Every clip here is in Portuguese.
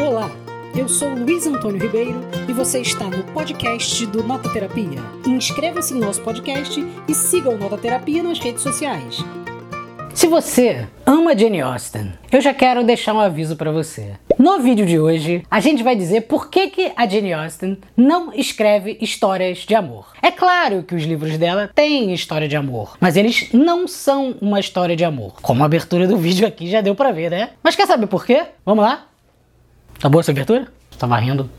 Olá, eu sou Luiz Antônio Ribeiro e você está no podcast do Nota Terapia. Inscreva-se no nosso podcast e siga o Nota Terapia nas redes sociais. Se você ama Jane Austen, eu já quero deixar um aviso para você. No vídeo de hoje, a gente vai dizer por que, que a Jane Austen não escreve histórias de amor. É claro que os livros dela têm história de amor, mas eles não são uma história de amor. Como a abertura do vídeo aqui já deu para ver, né? Mas quer saber por quê? Vamos lá? Tá boa essa abertura? Tava rindo.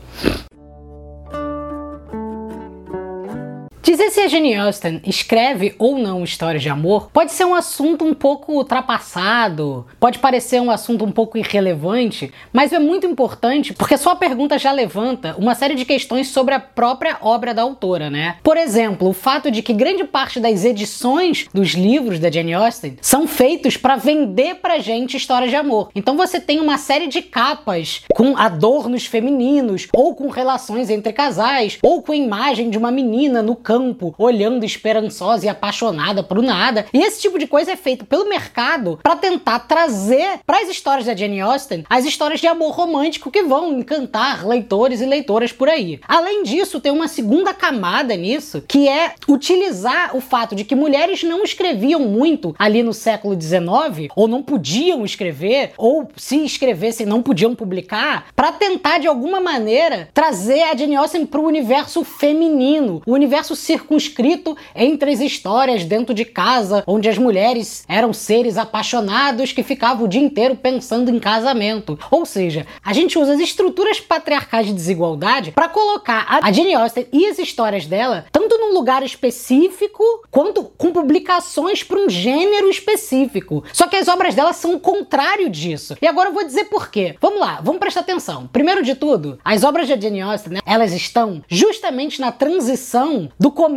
Dizer se a Jane Austen escreve ou não histórias de amor pode ser um assunto um pouco ultrapassado, pode parecer um assunto um pouco irrelevante, mas é muito importante porque sua pergunta já levanta uma série de questões sobre a própria obra da autora, né? Por exemplo, o fato de que grande parte das edições dos livros da Jane Austen são feitos para vender pra gente histórias de amor. Então você tem uma série de capas com adornos femininos, ou com relações entre casais, ou com a imagem de uma menina no campo olhando esperançosa e apaixonada pro nada. E esse tipo de coisa é feito pelo mercado para tentar trazer para as histórias da Jane Austen as histórias de amor romântico que vão encantar leitores e leitoras por aí. Além disso, tem uma segunda camada nisso, que é utilizar o fato de que mulheres não escreviam muito ali no século XIX, ou não podiam escrever, ou se escrevessem não podiam publicar, para tentar de alguma maneira trazer a Jane Austen para o universo feminino, o universo circunscrito entre as histórias dentro de casa, onde as mulheres eram seres apaixonados que ficavam o dia inteiro pensando em casamento. Ou seja, a gente usa as estruturas patriarcais de desigualdade para colocar a Jane Austen e as histórias dela tanto num lugar específico quanto com publicações para um gênero específico. Só que as obras dela são o contrário disso. E agora eu vou dizer por quê. Vamos lá, vamos prestar atenção. Primeiro de tudo, as obras de Jane Austen, né, elas estão justamente na transição do começo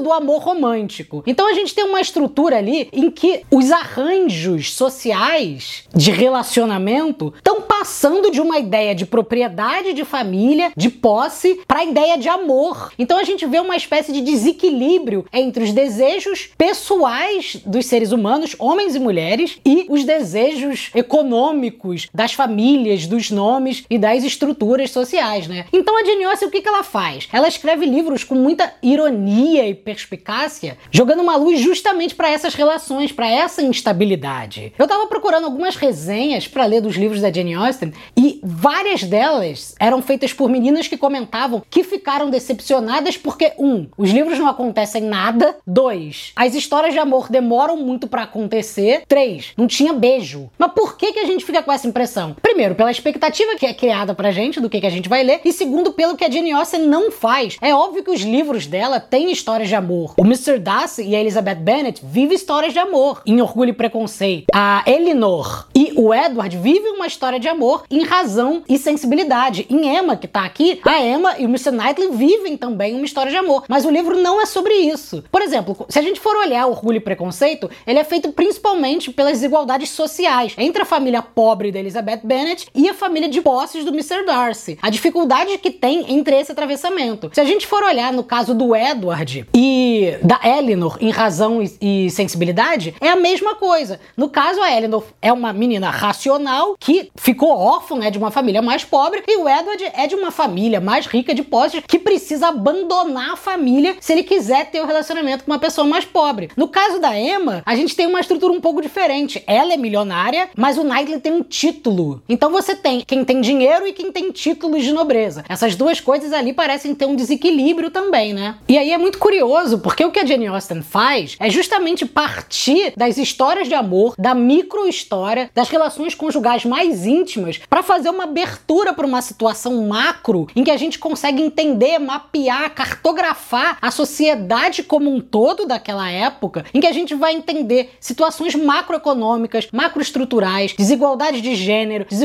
do amor romântico. Então a gente tem uma estrutura ali em que os arranjos sociais de relacionamento estão passando de uma ideia de propriedade de família, de posse, para a ideia de amor. Então a gente vê uma espécie de desequilíbrio entre os desejos pessoais dos seres humanos, homens e mulheres, e os desejos econômicos das famílias, dos nomes e das estruturas sociais, né? Então a Jane Austen, o que, que ela faz? Ela escreve livros com muita ironia e perspicácia, jogando uma luz justamente para essas relações, para essa instabilidade. Eu tava procurando algumas resenhas para ler dos livros da Jane Austen e várias delas eram feitas por meninas que comentavam que ficaram decepcionadas porque um, os livros não acontecem nada, dois, as histórias de amor demoram muito para acontecer, três, não tinha beijo. Mas por que que a gente fica com essa impressão? Primeiro, pela expectativa que é criada pra gente do que que a gente vai ler e segundo, pelo que a Jane Austen não faz. É óbvio que os livros dela tem histórias de amor. O Mr. Darcy e a Elizabeth Bennet vivem histórias de amor em Orgulho e Preconceito. A Elinor e o Edward vivem uma história de amor em razão e sensibilidade. Em Emma, que tá aqui, a Emma e o Mr. Knightley vivem também uma história de amor. Mas o livro não é sobre isso. Por exemplo, se a gente for olhar Orgulho e Preconceito, ele é feito principalmente pelas desigualdades sociais entre a família pobre da Elizabeth Bennet e a família de posses do Mr. Darcy. A dificuldade que tem entre esse atravessamento. Se a gente for olhar no caso do Edward, e da Eleanor em razão e, sensibilidade é a mesma coisa. No caso, a Eleanor é uma menina racional que ficou órfã né, de uma família mais pobre e o Edward é de uma família mais rica de posses que precisa abandonar a família se ele quiser ter o um relacionamento com uma pessoa mais pobre. No caso da Emma, a gente tem uma estrutura um pouco diferente. Ela é milionária, mas o Knightley tem um título. Então você tem quem tem dinheiro e quem tem títulos de nobreza. Essas duas coisas ali parecem ter um desequilíbrio também, né? E aí é muito curioso, porque o que a Jane Austen faz é justamente partir das histórias de amor, da micro-história, das relações conjugais mais íntimas, para fazer uma abertura para uma situação macro em que a gente consegue entender, mapear, cartografar a sociedade como um todo daquela época, em que a gente vai entender situações macroeconômicas, macroestruturais, desigualdade de gênero, desigualdades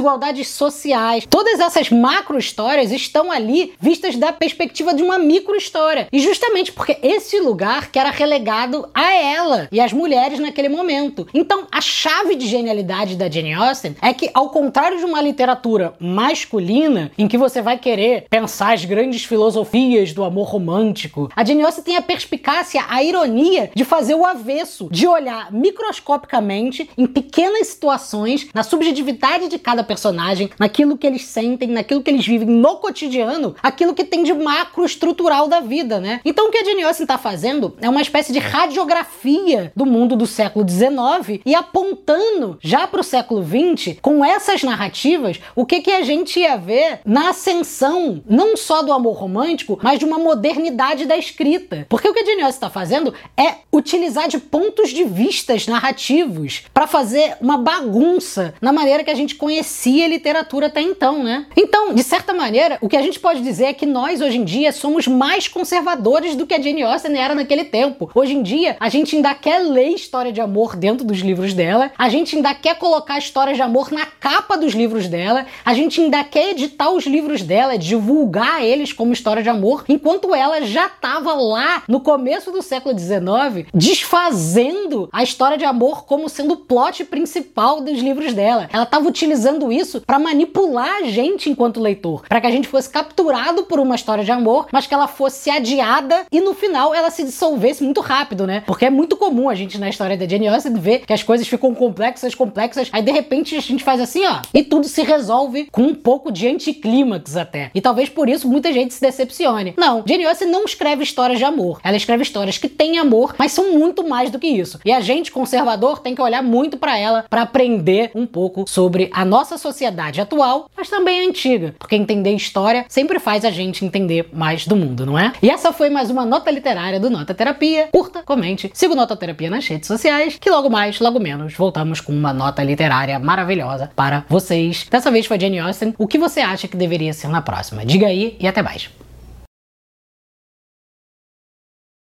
sociais. Todas essas macro-histórias estão ali vistas da perspectiva de uma micro-história. E justamente Justamente porque esse lugar que era relegado a ela e às mulheres naquele momento. Então, a chave de genialidade da Jane Austen é que, ao contrário de uma literatura masculina, em que você vai querer pensar as grandes filosofias do amor romântico, a Jane Austen tem a perspicácia, a ironia de fazer o avesso, de olhar microscopicamente em pequenas situações, na subjetividade de cada personagem, naquilo que eles sentem, naquilo que eles vivem no cotidiano, aquilo que tem de macro estrutural da vida, né? Então o que a Jane Austen está fazendo é uma espécie de radiografia do mundo do século XIX e apontando já para o século XX, com essas narrativas, o que, que a gente ia ver na ascensão, não só do amor romântico, mas de uma modernidade da escrita. Porque o que a Jane Austen está fazendo é utilizar de pontos de vistas narrativos para fazer uma bagunça na maneira que a gente conhecia a literatura até então, né? Então, de certa maneira, o que a gente pode dizer é que nós hoje em dia somos mais conservadores do que a Jane Austen era naquele tempo. Hoje em dia, a gente ainda quer ler história de amor dentro dos livros dela, a gente ainda quer colocar histórias de amor na capa dos livros dela, a gente ainda quer editar os livros dela, divulgar eles como história de amor, enquanto ela já estava lá no começo do século XIX desfazendo a história de amor como sendo o plot principal dos livros dela. Ela estava utilizando isso para manipular a gente enquanto leitor, para que a gente fosse capturado por uma história de amor, mas que ela fosse adiada e no final ela se dissolvesse muito rápido, né? Porque é muito comum a gente na história da Jane Austen ver que as coisas ficam complexas, complexas, aí de repente a gente faz assim, ó, e tudo se resolve com um pouco de anticlímax até. E talvez por isso muita gente se decepcione. Não, Jane Austen não escreve histórias de amor. Ela escreve histórias que têm amor, mas são muito mais do que isso. E a gente conservador tem que olhar muito para ela para aprender um pouco sobre a sociedade atual, mas também antiga, porque entender história sempre faz a gente entender mais do mundo, não é? E essa foi mais uma nota literária do Nota Terapia. Curta, comente, siga o Nota Terapia nas redes sociais, que logo mais, logo menos, voltamos com uma nota literária maravilhosa para vocês. Dessa vez foi Jane Austen. O que você acha que deveria ser na próxima? Diga aí e até mais.